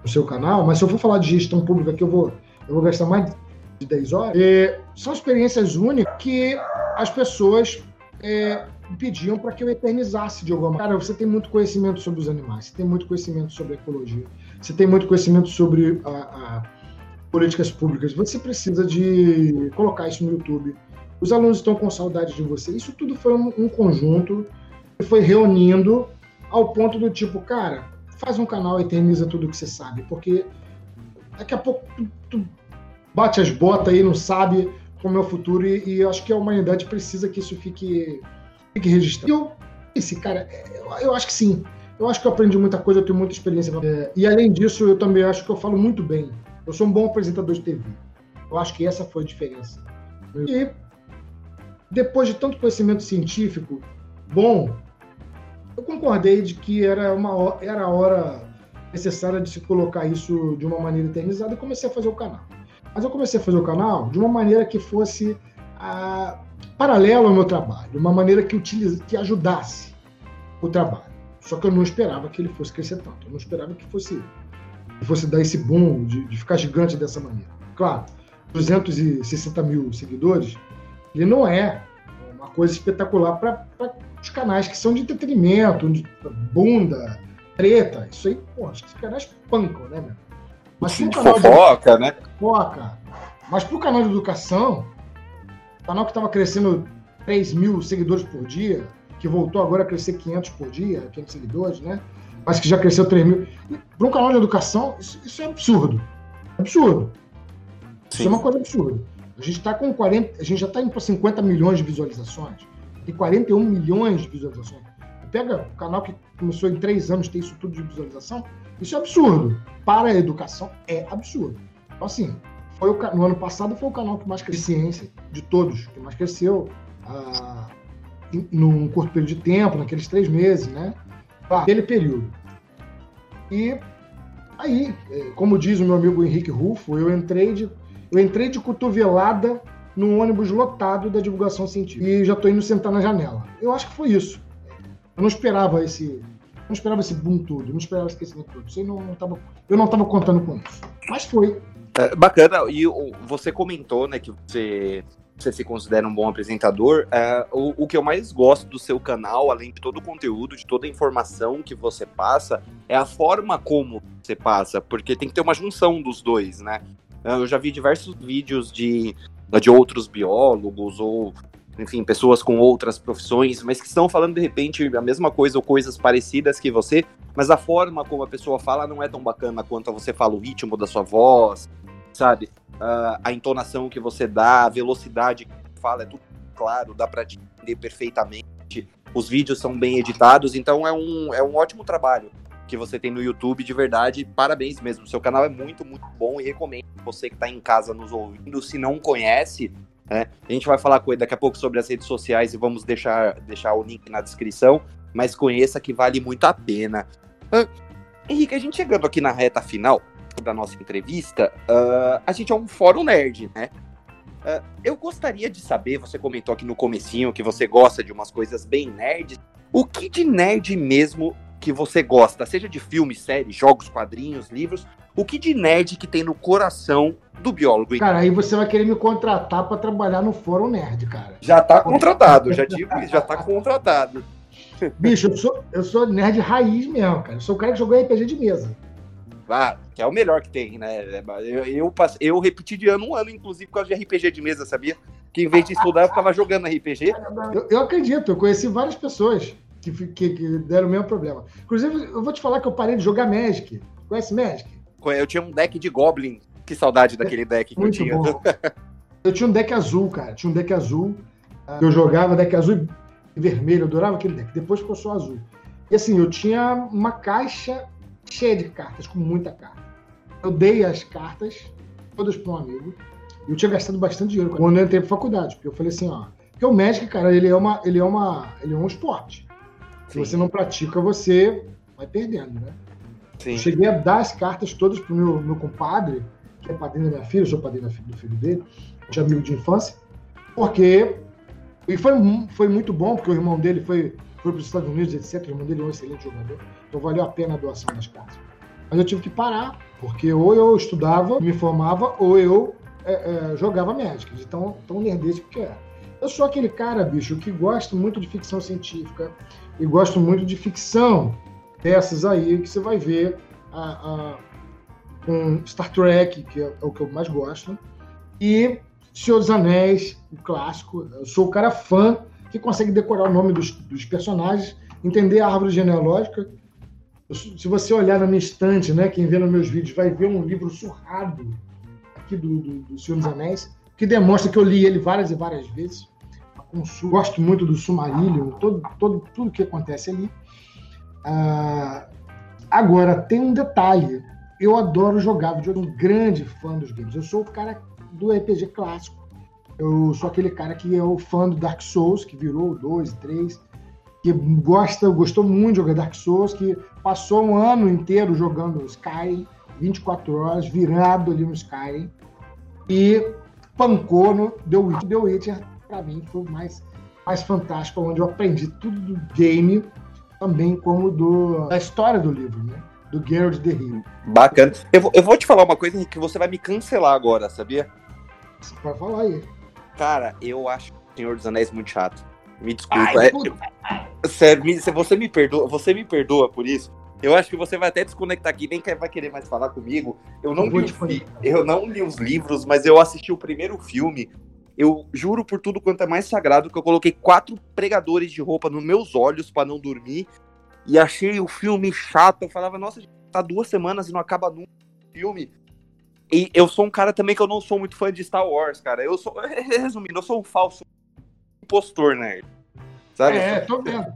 no, seu canal, mas se eu for falar de gestão pública aqui, eu vou, eu vou gastar mais de 10 horas, é, são experiências únicas que as pessoas é, pediam para que eu eternizasse de alguma maneira. Cara, você tem muito conhecimento sobre os animais, você tem muito conhecimento sobre a ecologia, você tem muito conhecimento sobre a, a políticas públicas, você precisa de colocar isso no YouTube os alunos estão com saudade de você. Isso tudo foi um, um conjunto que foi reunindo ao ponto do tipo, cara, faz um canal eterniza tudo que você sabe, porque daqui a pouco tu, tu bate as botas aí, não sabe como é o futuro, e, e acho que a humanidade precisa que isso fique, fique registrado. E eu, esse cara, eu, eu, acho que sim. Eu acho que eu aprendi muita coisa, eu tenho muita experiência. É, e além disso, eu também acho que eu falo muito bem. Eu sou um bom apresentador de TV. Eu acho que essa foi a diferença. E depois de tanto conhecimento científico bom, eu concordei de que era uma era a hora necessária de se colocar isso de uma maneira eternizada e comecei a fazer o canal. Mas eu comecei a fazer o canal de uma maneira que fosse a, paralela ao meu trabalho, uma maneira que, utilize, que ajudasse o trabalho. Só que eu não esperava que ele fosse crescer tanto. Eu não esperava que fosse, que fosse dar esse boom, de, de ficar gigante dessa maneira. Claro, 260 mil seguidores ele não é uma coisa espetacular para os canais que são de entretenimento, de bunda, treta. Isso aí, pô, os canais pancam, né, meu? Mas pro canal fofoca, de... né? Fofoca. Mas pro canal de educação, canal que estava crescendo 3 mil seguidores por dia, que voltou agora a crescer 500 por dia, 500 seguidores, né? Mas que já cresceu 3 mil. Para um canal de educação, isso, isso é absurdo. Absurdo. Sim. Isso é uma coisa absurda. A gente está com 40, a gente já está indo para 50 milhões de visualizações. Tem 41 milhões de visualizações. Pega o canal que começou em três anos ter isso tudo de visualização. Isso é absurdo. Para a educação, é absurdo. Então, assim, foi o, no ano passado foi o canal que mais cresceu ciência, de todos, que mais cresceu ah, em, num curto período de tempo, naqueles três meses, né? Aquele período. E aí, é, como diz o meu amigo Henrique Rufo, eu entrei de eu entrei de cotovelada num ônibus lotado da divulgação científica e já estou indo sentar na janela. Eu acho que foi isso. Eu não esperava esse, não esperava esse boom todo, não esperava esse crescimento todo. Isso não, não tava, eu não estava contando com isso. Mas foi. É, bacana. E você comentou, né, que você você se considera um bom apresentador. É, o, o, que eu mais gosto do seu canal, além de todo o conteúdo, de toda a informação que você passa, é a forma como você passa, porque tem que ter uma junção dos dois, né? Eu já vi diversos vídeos de, de outros biólogos ou, enfim, pessoas com outras profissões, mas que estão falando de repente a mesma coisa ou coisas parecidas que você, mas a forma como a pessoa fala não é tão bacana quanto você fala o ritmo da sua voz, sabe? Uh, a entonação que você dá, a velocidade que você fala, é tudo claro, dá para entender perfeitamente. Os vídeos são bem editados, então é um, é um ótimo trabalho que você tem no YouTube, de verdade, parabéns mesmo. Seu canal é muito, muito bom e recomendo você que está em casa nos ouvindo, se não conhece, né? A gente vai falar com ele daqui a pouco sobre as redes sociais e vamos deixar, deixar o link na descrição, mas conheça que vale muito a pena. Henrique, a gente chegando aqui na reta final da nossa entrevista, uh, a gente é um fórum nerd, né? Uh, eu gostaria de saber, você comentou aqui no comecinho que você gosta de umas coisas bem nerds. O que de nerd mesmo que você gosta, seja de filmes, séries, jogos, quadrinhos, livros, o que de nerd que tem no coração do biólogo? Cara, aí você vai querer me contratar para trabalhar no Fórum Nerd, cara. Já tá contratado, já tive, já tá contratado. Bicho, eu sou, eu sou nerd raiz mesmo, cara. Eu sou o cara que jogou RPG de mesa. Ah, que é o melhor que tem, né? Eu, eu, eu repeti de ano um ano, inclusive, por causa de RPG de mesa, sabia? Que em vez de estudar, eu ficava jogando RPG. Eu, eu acredito, eu conheci várias pessoas que, que, que, deram o mesmo problema. Inclusive, eu vou te falar que eu parei de jogar Magic. Conhece Magic? Eu tinha um deck de Goblin. Que saudade daquele deck que Muito eu tinha. Bom. Eu tinha um deck azul, cara. Tinha um deck azul. Eu jogava deck azul e vermelho. Eu adorava aquele deck. Depois ficou só azul. E assim, eu tinha uma caixa cheia de cartas, com muita carta. Eu dei as cartas todas para um amigo. Eu tinha gastado bastante dinheiro quando eu entrei para faculdade. Porque eu falei assim, ó. Porque o Magic, cara, ele é, uma, ele é, uma, ele é um esporte. Se você não pratica, você vai perdendo, né? Sim. Eu cheguei a dar as cartas todas pro meu, meu compadre, que é padrinho da minha filha, eu sou padrinho do filho dele, de amigo de infância, porque. E foi, foi muito bom, porque o irmão dele foi, foi para os Estados Unidos, etc. O irmão dele é um excelente jogador, então valeu a pena a doação das cartas. Mas eu tive que parar, porque ou eu estudava, me formava, ou eu é, é, jogava Magic, de tão, tão nerdesco que era. Eu sou aquele cara, bicho, que gosta muito de ficção científica, e gosto muito de ficção, dessas aí que você vai ver a, a, com Star Trek, que é, é, o que eu mais gosto, e Senhor dos Anéis, o clássico. Eu sou o cara fã que consegue decorar o nome dos, dos personagens, entender a árvore genealógica. Se você olhar na minha estante, né, quem vê nos meus vídeos vai ver um livro surrado aqui do, do, do Senhor dos Anéis, que demonstra que eu li ele várias e várias vezes gosto muito do Sumarillion, todo, todo, tudo que acontece ali. Ah, agora, tem um detalhe. Eu adoro jogar videogame, sou um grande fã dos games. Eu sou o cara do RPG clássico. Eu sou aquele cara que é o fã do Dark Souls, que virou o 2 e 3, que gosta, gostou muito de jogar Dark Souls, que passou um ano inteiro jogando Skyrim, 24 horas, virado ali no Skyrim, e pancou no The Witcher. The Witcher para mim foi o mais, mais fantástico, onde eu aprendi tudo do game, também como do, da história do livro, né? Do Geralt de Rivia. Bacana. Eu vou, eu vou te falar uma coisa que você vai me cancelar agora, sabia? Você pode falar aí. Cara, eu acho o Senhor dos Anéis muito chato. Me desculpa. Ai, é, eu, sério, você me perdoa, você me perdoa por isso. Eu acho que você vai até desconectar aqui, nem vai querer mais falar comigo. Eu não, eu li, eu não li os livros, mas eu assisti o primeiro filme eu juro por tudo quanto é mais sagrado que eu coloquei quatro pregadores de roupa nos meus olhos para não dormir e achei o filme chato. Eu falava, nossa, tá duas semanas e não acaba nunca o filme. E eu sou um cara também que eu não sou muito fã de Star Wars, cara. Eu sou, resumindo, eu sou um falso impostor, né? Sabe? É, tô vendo.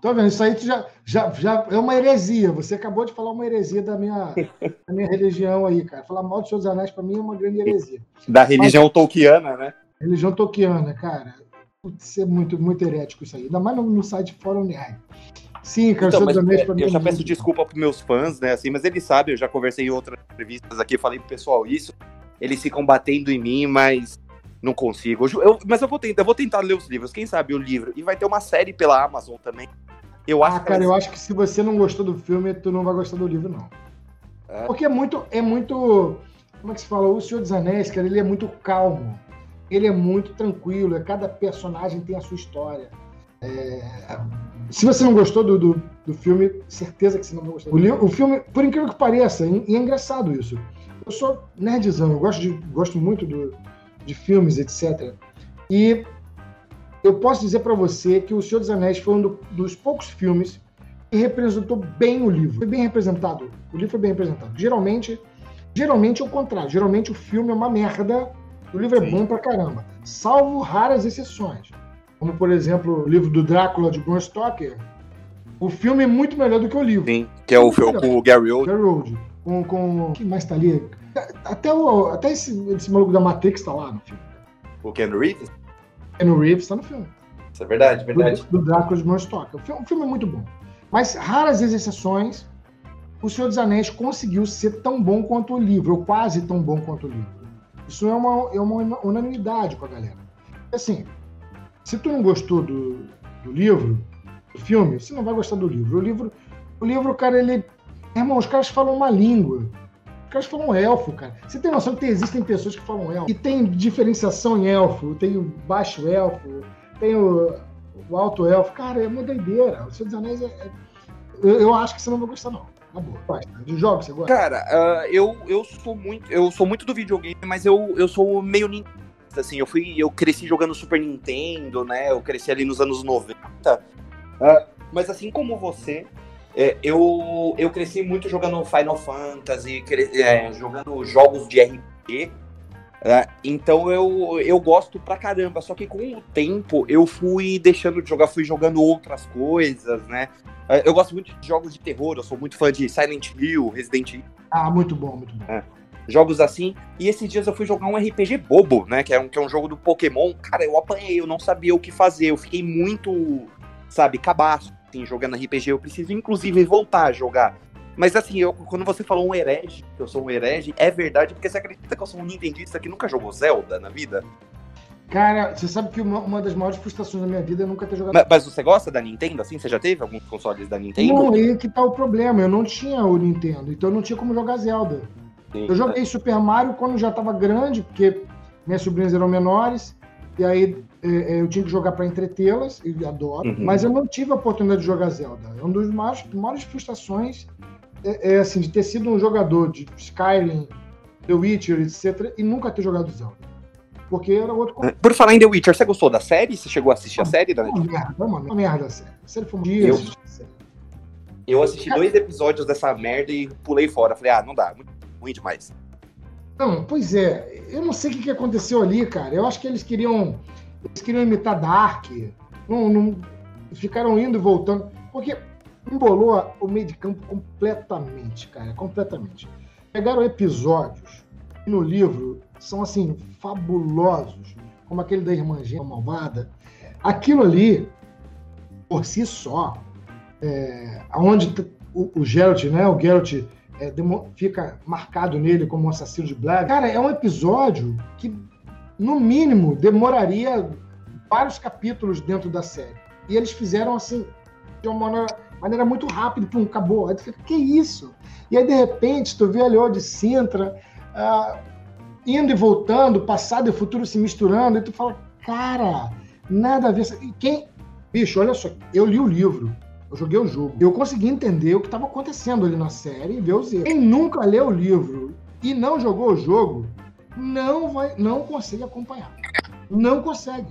Tô vendo, isso aí já, já, já é uma heresia. Você acabou de falar uma heresia da minha, da minha religião aí, cara. Falar mal dos seus anéis, para mim, é uma grande heresia. Da religião Mas, tolkiana, né? Religião Tolkiana, cara. Putz, é muito, muito herético isso aí. Ainda mais no, no site Fórum Nerd. Sim, cara, então, mas, é, Eu já peço desculpa para meus fãs, né? Assim, mas eles sabem, eu já conversei em outras entrevistas aqui, falei pro pessoal isso. Eles ficam batendo em mim, mas não consigo. Eu, mas eu vou, tentar, eu vou tentar ler os livros, quem sabe o livro. E vai ter uma série pela Amazon também. Eu acho ah, cara, eu acho que se você não gostou do filme, tu não vai gostar do livro, não. É. Porque é muito, é muito. Como é que se fala? O Senhor dos Anéis, cara, ele é muito calmo ele é muito tranquilo, é, cada personagem tem a sua história. É, se você não gostou do, do, do, filme, certeza que você não vai gostar. O, o filme, por incrível que pareça, e é engraçado isso. Eu sou nerdzão, eu gosto, de, gosto muito do, de filmes, etc. E eu posso dizer para você que O Senhor dos Anéis foi um do, dos poucos filmes e representou bem o livro. Foi bem representado. O livro foi bem representado. Geralmente, geralmente é o contrário. Geralmente o filme é uma merda, o livro é bom pra caramba. Salvo raras exceções. Como, por exemplo, o livro do Drácula de Bram Stoker. O filme é muito melhor do que o livro. Sim, que é o filme com o Gary Oldman. Gary Oldman. Com, com... Quem mais tá ali? Até, o, até esse, esse maluco da Matrix tá lá no filme. O Ken Reeves? Ken Reeves tá no filme. Isso é verdade, verdade. Do, do Drácula de Bram Stoker. O filme, o filme é muito bom. Mas raras exceções, O Senhor dos Anéis conseguiu ser tão bom quanto o livro, ou quase tão bom quanto o livro. Isso é uma, é uma unanimidade com a galera. Assim, se tu não gostou do, do livro, do filme, você não vai gostar do livro. O livro, o livro, cara, ele. Irmão, os caras falam uma língua. Os caras falam elfo, cara. Você tem noção que existem pessoas que falam elfo. E tem diferenciação em elfo. Tem o baixo elfo, tem o, o alto elfo. Cara, é uma doideira. O Senhor dos Anéis é. é... Eu, eu, acho que você não vai gostar, não. Boa. De jogos, você gosta? Cara, uh, eu, eu sou muito. Eu sou muito do videogame, mas eu, eu sou meio assim, eu fui, eu cresci jogando Super Nintendo, né? Eu cresci ali nos anos 90. Uh, mas assim como você, é, eu, eu cresci muito jogando Final Fantasy, é, jogando jogos de RPG. É, então eu, eu gosto pra caramba. Só que com o tempo eu fui deixando de jogar, fui jogando outras coisas, né? É, eu gosto muito de jogos de terror, eu sou muito fã de Silent Hill, Resident Evil. Ah, muito bom, muito bom. É, jogos assim. E esses dias eu fui jogar um RPG bobo, né? Que é um, que é um jogo do Pokémon. Cara, eu apanhei, eu não sabia o que fazer. Eu fiquei muito, sabe, cabaço, assim, jogando RPG. Eu preciso, inclusive, voltar a jogar. Mas assim, eu, quando você falou um herege, que eu sou um herege, é verdade, porque você acredita que eu sou um nintendista que nunca jogou Zelda na vida? Cara, você sabe que uma, uma das maiores frustrações da minha vida é nunca ter jogado. Mas, mas, você gosta da Nintendo, assim? Você já teve alguns consoles da Nintendo? Não, aí que tá o problema. Eu não tinha o Nintendo, então eu não tinha como jogar Zelda. Sim, eu joguei é. Super Mario quando já tava grande, porque minhas sobrinhas eram menores, e aí é, é eu tinha que jogar para entretê-las, e adoro, uhum. mas eu não tive a oportunidade de jogar Zelda. É uma das maiores, maiores frustrações é, é, assim, de ter sido um jogador de Skyrim, The Witcher, etc., e nunca ter jogado Zelda. Porque era outro. É, por falar em The Witcher, você gostou da série? Você chegou a assistir a série da? Uma merda, uma, uma merda a série. A série foi um dia. Eu, eu assisti dois episódios dessa merda e pulei fora. Falei, ah, não dá, muito ruim demais. Não, pois é. Eu não sei o que aconteceu ali, cara. Eu acho que eles queriam. Eles queriam imitar Dark. Não, não, ficaram indo e voltando. Porque embolou o meio de campo completamente, cara, completamente. Pegaram episódios que no livro são assim fabulosos, como aquele da irmã Gema malvada. Aquilo ali, por si só, é, onde o, o Geralt, né, o Geralt é, fica marcado nele como um assassino de Black. Cara, é um episódio que, no mínimo, demoraria vários capítulos dentro da série. E eles fizeram assim, de uma maneira maneira muito rápida, pum, acabou. Aí tu fica, que isso? E aí, de repente, tu vê ali de Sintra, uh, indo e voltando, passado e futuro se misturando, e tu fala, cara, nada a ver. E quem. Bicho, olha só, eu li o livro, eu joguei o jogo, eu consegui entender o que estava acontecendo ali na série e ver os erros. Quem nunca leu o livro e não jogou o jogo, não vai, não consegue acompanhar. Não consegue.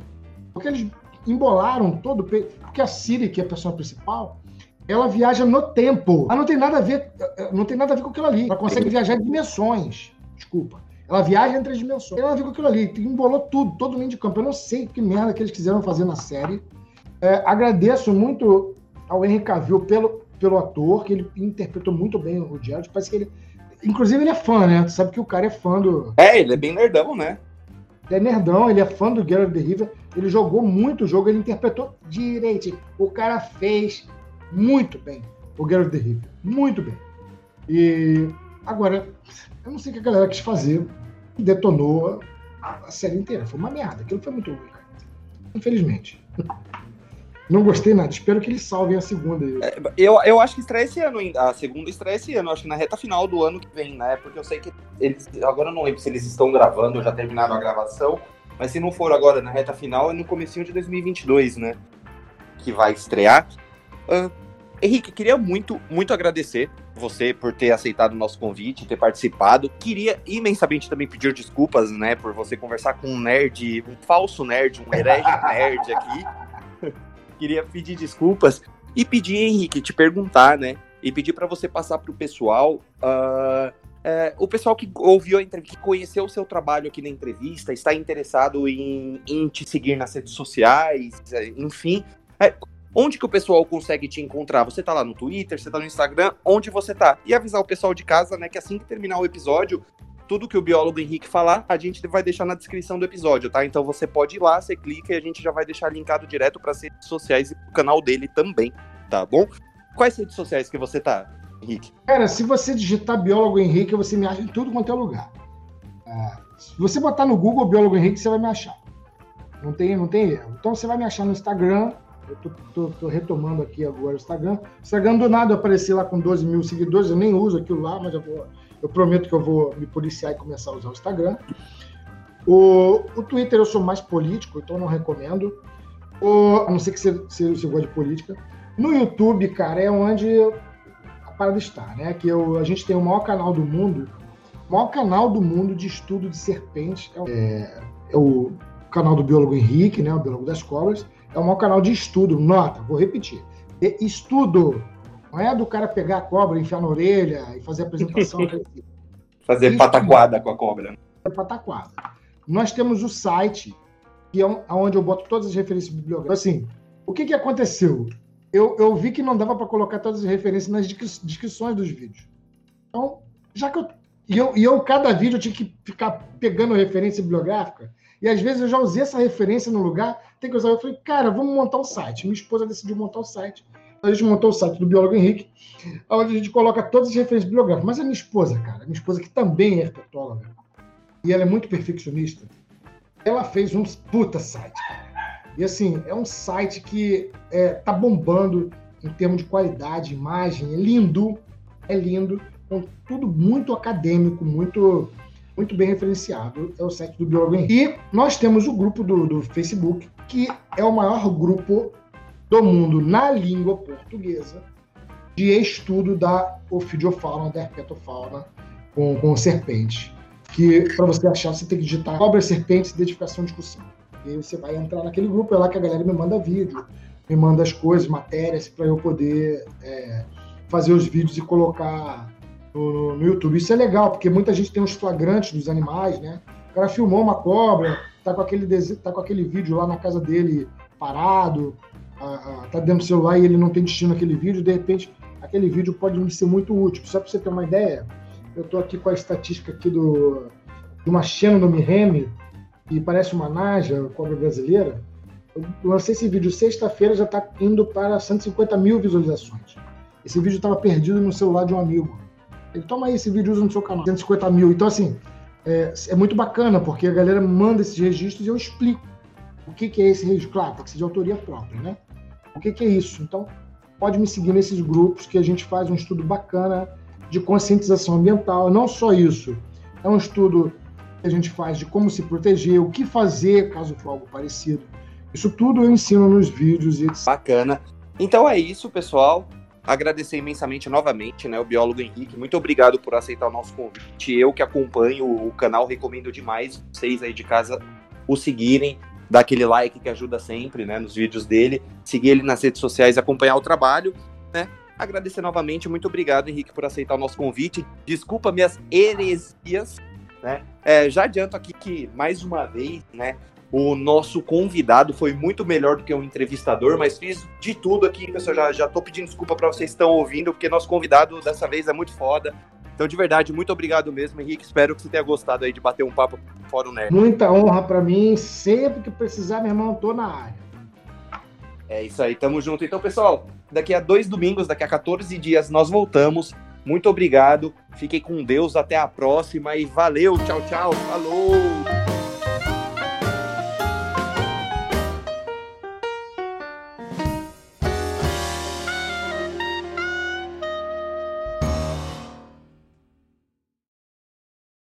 Porque eles embolaram todo o. Porque a Siri, que é a personagem principal, ela viaja no tempo. Ela não tem nada a ver, não tem nada a ver com aquilo ali. Ela consegue viajar em dimensões. Desculpa. Ela viaja entre as dimensões. Não tem nada a ver com aquilo ali. Embolou tudo, todo mundo de campo. Eu não sei que merda que eles quiseram fazer na série. É, agradeço muito ao Henry Cavill pelo, pelo ator, que ele interpretou muito bem o Geralt. Parece que ele. Inclusive, ele é fã, né? Tu sabe que o cara é fã do. É, ele é bem nerdão, né? Ele é nerdão, ele é fã do Geralt de Riva. Ele jogou muito o jogo, ele interpretou direito. O cara fez muito bem o Geralt de Rivia. Muito bem. E agora, eu não sei o que a galera quis fazer. Detonou a, série inteira. Foi uma merda. Aquilo foi muito ruim, Infelizmente. Não gostei nada. Espero que eles salvem a segunda. É, eu, eu acho que estreia esse ano ainda. A segunda estreia esse ano. Acho que na reta final do ano que vem, né? Porque eu sei que eles. Agora eu não lembro se eles estão gravando já terminaram a gravação. Mas se não for agora na reta final, é no comecinho de 2022, né? Que vai estrear. Uh, Henrique, queria muito, muito agradecer você por ter aceitado o nosso convite, ter participado. Queria imensamente também pedir desculpas, né, por você conversar com um nerd, um falso nerd, um herege nerd aqui. Queria pedir desculpas. E pedir, Henrique, te perguntar, né? E pedir para você passar para o pessoal. Uh, é, o pessoal que ouviu a entrevista, que conheceu o seu trabalho aqui na entrevista, está interessado em, em te seguir nas redes sociais, é, enfim. É, onde que o pessoal consegue te encontrar? Você tá lá no Twitter, você tá no Instagram, onde você tá? E avisar o pessoal de casa, né, que assim que terminar o episódio, tudo que o biólogo Henrique falar, a gente vai deixar na descrição do episódio, tá? Então você pode ir lá, você clica e a gente já vai deixar linkado direto para as redes sociais e pro canal dele também, tá bom? Quais redes sociais que você tá, Henrique? Cara, se você digitar biólogo Henrique, você me acha em tudo quanto é lugar. É, se você botar no Google biólogo Henrique, você vai me achar. Não tem, não tem erro. Então você vai me achar no Instagram. Eu tô, tô, tô retomando aqui agora o Instagram. Instagram do nada eu apareci lá com 12 mil seguidores, eu nem uso aquilo lá, mas eu vou eu prometo que eu vou me policiar e começar a usar o Instagram. O, o Twitter eu sou mais político, então não recomendo. O, a não ser que você, você, você goste de política. No YouTube, cara, é onde a parada está, né? Que eu, a gente tem o maior canal do mundo, o maior canal do mundo de estudo de serpentes. É, é o canal do biólogo Henrique, né? O biólogo das cobras. É o maior canal de estudo. Nota, vou repetir. estudo não é do cara pegar a cobra, enfiar na orelha e fazer a apresentação. fazer Isso pataquada com a cobra. Pataquada. Nós temos o site, que é onde eu boto todas as referências bibliográficas. Assim, o que, que aconteceu? Eu, eu vi que não dava para colocar todas as referências nas descrições dos vídeos. Então, já que eu e, eu. e eu, cada vídeo, eu tinha que ficar pegando referência bibliográfica. E às vezes eu já usei essa referência no lugar, tem que usar. Eu falei, cara, vamos montar um site. Minha esposa decidiu montar o um site a gente montou o site do biólogo Henrique, onde a gente coloca todas as referências bibliográficas. Mas a minha esposa, cara, minha esposa que também é herpetóloga, e ela é muito perfeccionista, ela fez um puta site. E assim, é um site que é, tá bombando em termos de qualidade, imagem, é lindo, é lindo, com tudo muito acadêmico, muito muito bem referenciado, é o site do Biólogo Henrique. E nós temos o grupo do, do Facebook, que é o maior grupo do mundo na língua portuguesa de estudo da ofidiofauna, da herpetofauna com, com serpentes. Que para você achar, você tem que digitar cobras, serpentes, identificação e discussão. E aí você vai entrar naquele grupo, é lá que a galera me manda vídeo, me manda as coisas, matérias, para eu poder é, fazer os vídeos e colocar no, no, YouTube. Isso é legal, porque muita gente tem os flagrantes dos animais, né? O cara filmou uma cobra, tá com aquele, tá com aquele vídeo lá na casa dele parado, tá dentro do celular e ele não tem destino naquele vídeo, de repente aquele vídeo pode ser muito útil. Só para você ter uma ideia, eu estou aqui com a estatística aqui do, de uma Xenome Remy, que parece uma Naja, cobra brasileira. Eu lancei esse vídeo sexta-feira, já está indo para 150 mil visualizações. Esse vídeo estava perdido no celular de um amigo. Ele toma aí esse vídeo usa no seu canal. 150 mil. Então, assim, é, é muito bacana, porque a galera manda esses registros e eu explico o que, que é esse registro. Claro, tem que ser de autoria própria, né? O que, que é isso? Então, pode me seguir nesses grupos que a gente faz um estudo bacana de conscientização ambiental. Não só isso, é um estudo que a gente faz de como se proteger, o que fazer caso for algo parecido. Isso tudo eu ensino nos vídeos e. Bacana. Então é isso, pessoal. Agradecer imensamente novamente, né, o biólogo Henrique. Muito obrigado por aceitar o nosso convite. Eu que acompanho o canal recomendo demais vocês aí de casa o seguirem dar aquele like que ajuda sempre, né, nos vídeos dele, seguir ele nas redes sociais, acompanhar o trabalho, né? Agradecer novamente, muito obrigado, Henrique, por aceitar o nosso convite. Desculpa minhas heresias, né? É, já adianto aqui que, mais uma vez, né, o nosso convidado foi muito melhor do que o um entrevistador, mas fiz de tudo aqui, pessoal. Já, já tô pedindo desculpa para vocês que estão ouvindo, porque nosso convidado dessa vez é muito foda. Então, de verdade, muito obrigado mesmo, Henrique. Espero que você tenha gostado aí de bater um papo fora o Nerd. Muita honra para mim. Sempre que precisar, meu irmão, tô na área. É isso aí, tamo junto. Então, pessoal, daqui a dois domingos, daqui a 14 dias, nós voltamos. Muito obrigado. Fiquem com Deus. Até a próxima e valeu. Tchau, tchau. Falou.